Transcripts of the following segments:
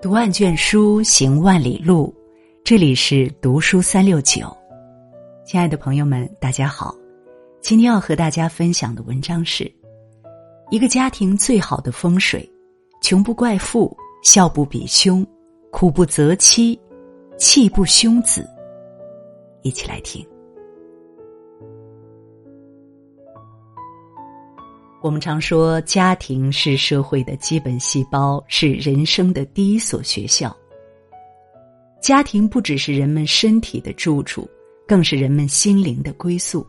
读万卷书，行万里路。这里是读书三六九，亲爱的朋友们，大家好。今天要和大家分享的文章是：一个家庭最好的风水，穷不怪富，孝不比兄，苦不择妻，气不凶子。一起来听。我们常说，家庭是社会的基本细胞，是人生的第一所学校。家庭不只是人们身体的住处，更是人们心灵的归宿。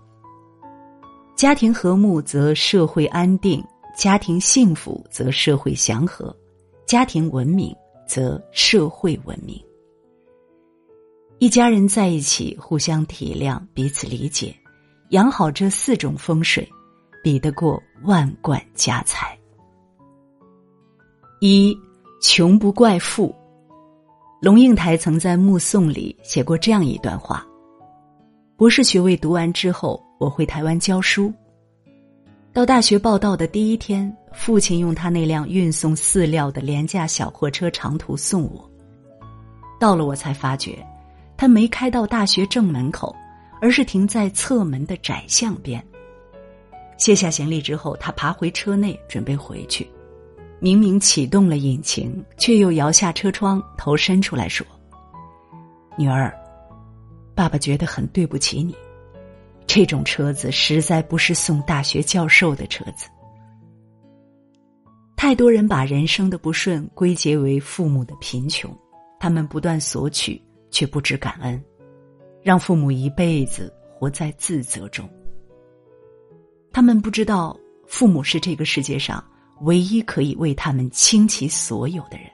家庭和睦，则社会安定；家庭幸福，则社会祥和；家庭文明，则社会文明。一家人在一起，互相体谅，彼此理解，养好这四种风水。比得过万贯家财。一穷不怪富，龙应台曾在《目送》里写过这样一段话：博士学位读完之后，我回台湾教书。到大学报道的第一天，父亲用他那辆运送饲料的廉价小货车长途送我。到了，我才发觉，他没开到大学正门口，而是停在侧门的窄巷边。卸下行李之后，他爬回车内准备回去，明明启动了引擎，却又摇下车窗，头伸出来说：“女儿，爸爸觉得很对不起你，这种车子实在不是送大学教授的车子。”太多人把人生的不顺归结为父母的贫穷，他们不断索取，却不知感恩，让父母一辈子活在自责中。他们不知道，父母是这个世界上唯一可以为他们倾其所有的人。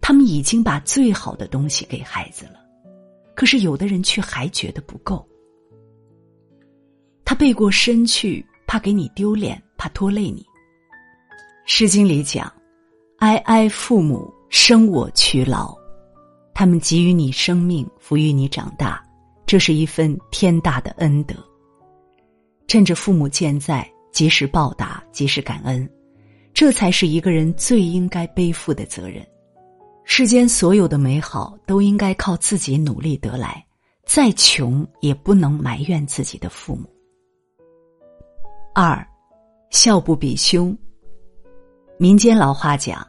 他们已经把最好的东西给孩子了，可是有的人却还觉得不够。他背过身去，怕给你丢脸，怕拖累你。《诗经》里讲：“哀哀父母，生我劬劳。”他们给予你生命，抚育你长大，这是一份天大的恩德。趁着父母健在，及时报答，及时感恩，这才是一个人最应该背负的责任。世间所有的美好都应该靠自己努力得来，再穷也不能埋怨自己的父母。二，孝不比兄。民间老话讲：“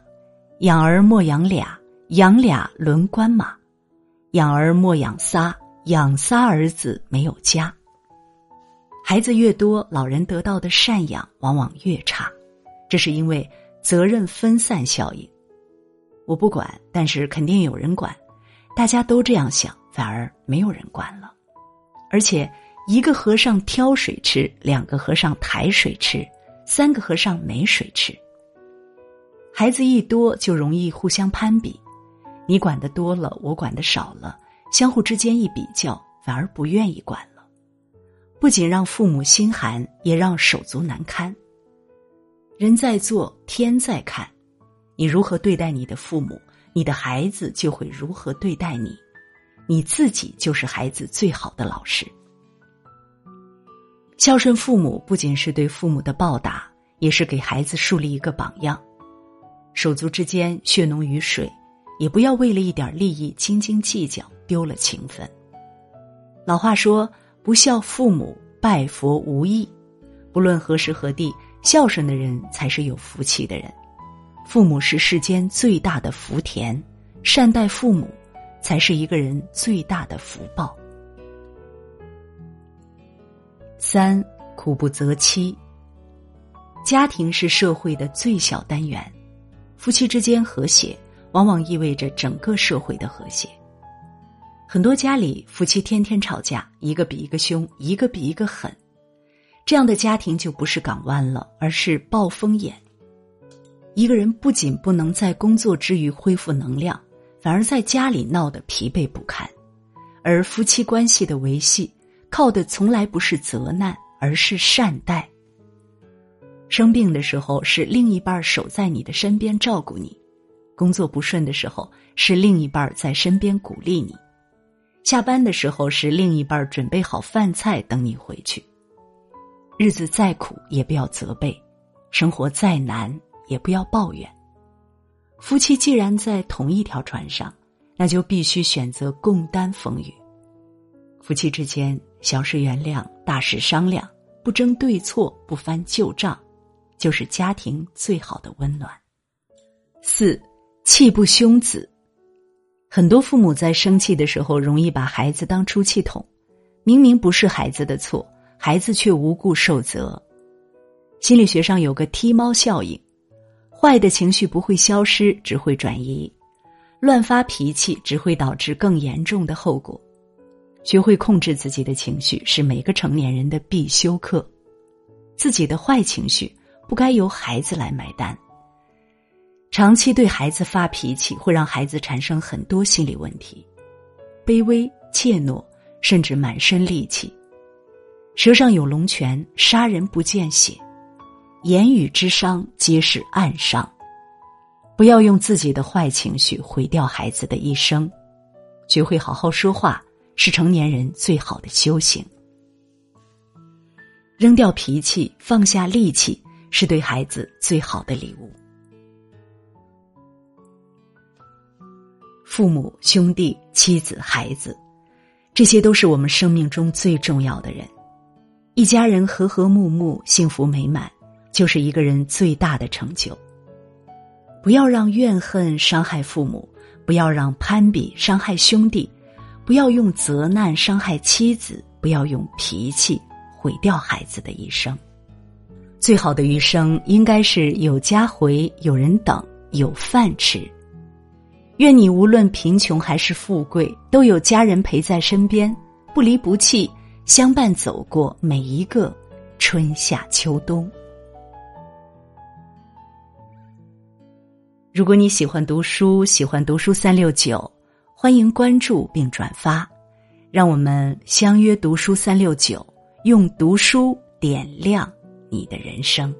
养儿莫养俩，养俩轮关马；养儿莫养仨，养仨儿子没有家。”孩子越多，老人得到的赡养往往越差，这是因为责任分散效应。我不管，但是肯定有人管，大家都这样想，反而没有人管了。而且，一个和尚挑水吃，两个和尚抬水吃，三个和尚没水吃。孩子一多，就容易互相攀比，你管的多了，我管的少了，相互之间一比较，反而不愿意管。不仅让父母心寒，也让手足难堪。人在做，天在看，你如何对待你的父母，你的孩子就会如何对待你。你自己就是孩子最好的老师。孝顺父母不仅是对父母的报答，也是给孩子树立一个榜样。手足之间血浓于水，也不要为了一点利益斤斤计较，丢了情分。老话说。不孝父母，拜佛无益。不论何时何地，孝顺的人才是有福气的人。父母是世间最大的福田，善待父母，才是一个人最大的福报。三苦不择妻。家庭是社会的最小单元，夫妻之间和谐，往往意味着整个社会的和谐。很多家里夫妻天天吵架，一个比一个凶，一个比一个狠，这样的家庭就不是港湾了，而是暴风眼。一个人不仅不能在工作之余恢复能量，反而在家里闹得疲惫不堪。而夫妻关系的维系，靠的从来不是责难，而是善待。生病的时候，是另一半守在你的身边照顾你；工作不顺的时候，是另一半在身边鼓励你。下班的时候是另一半准备好饭菜等你回去。日子再苦也不要责备，生活再难也不要抱怨。夫妻既然在同一条船上，那就必须选择共担风雨。夫妻之间，小事原谅，大事商量，不争对错，不翻旧账，就是家庭最好的温暖。四，气不凶子。很多父母在生气的时候，容易把孩子当出气筒，明明不是孩子的错，孩子却无故受责。心理学上有个踢猫效应。坏的情绪不会消失，只会转移；乱发脾气只会导致更严重的后果。学会控制自己的情绪是每个成年人的必修课。自己的坏情绪不该由孩子来买单。长期对孩子发脾气会让孩子产生很多心理问题，卑微、怯懦，甚至满身戾气。舌上有龙泉，杀人不见血。言语之伤皆是暗伤，不要用自己的坏情绪毁掉孩子的一生。学会好好说话是成年人最好的修行。扔掉脾气，放下戾气，是对孩子最好的礼物。父母、兄弟、妻子、孩子，这些都是我们生命中最重要的人。一家人和和睦睦，幸福美满。就是一个人最大的成就。不要让怨恨伤害父母，不要让攀比伤害兄弟，不要用责难伤害妻子，不要用脾气毁掉孩子的一生。最好的余生应该是有家回，有人等，有饭吃。愿你无论贫穷还是富贵，都有家人陪在身边，不离不弃，相伴走过每一个春夏秋冬。如果你喜欢读书，喜欢读书三六九，欢迎关注并转发，让我们相约读书三六九，用读书点亮你的人生。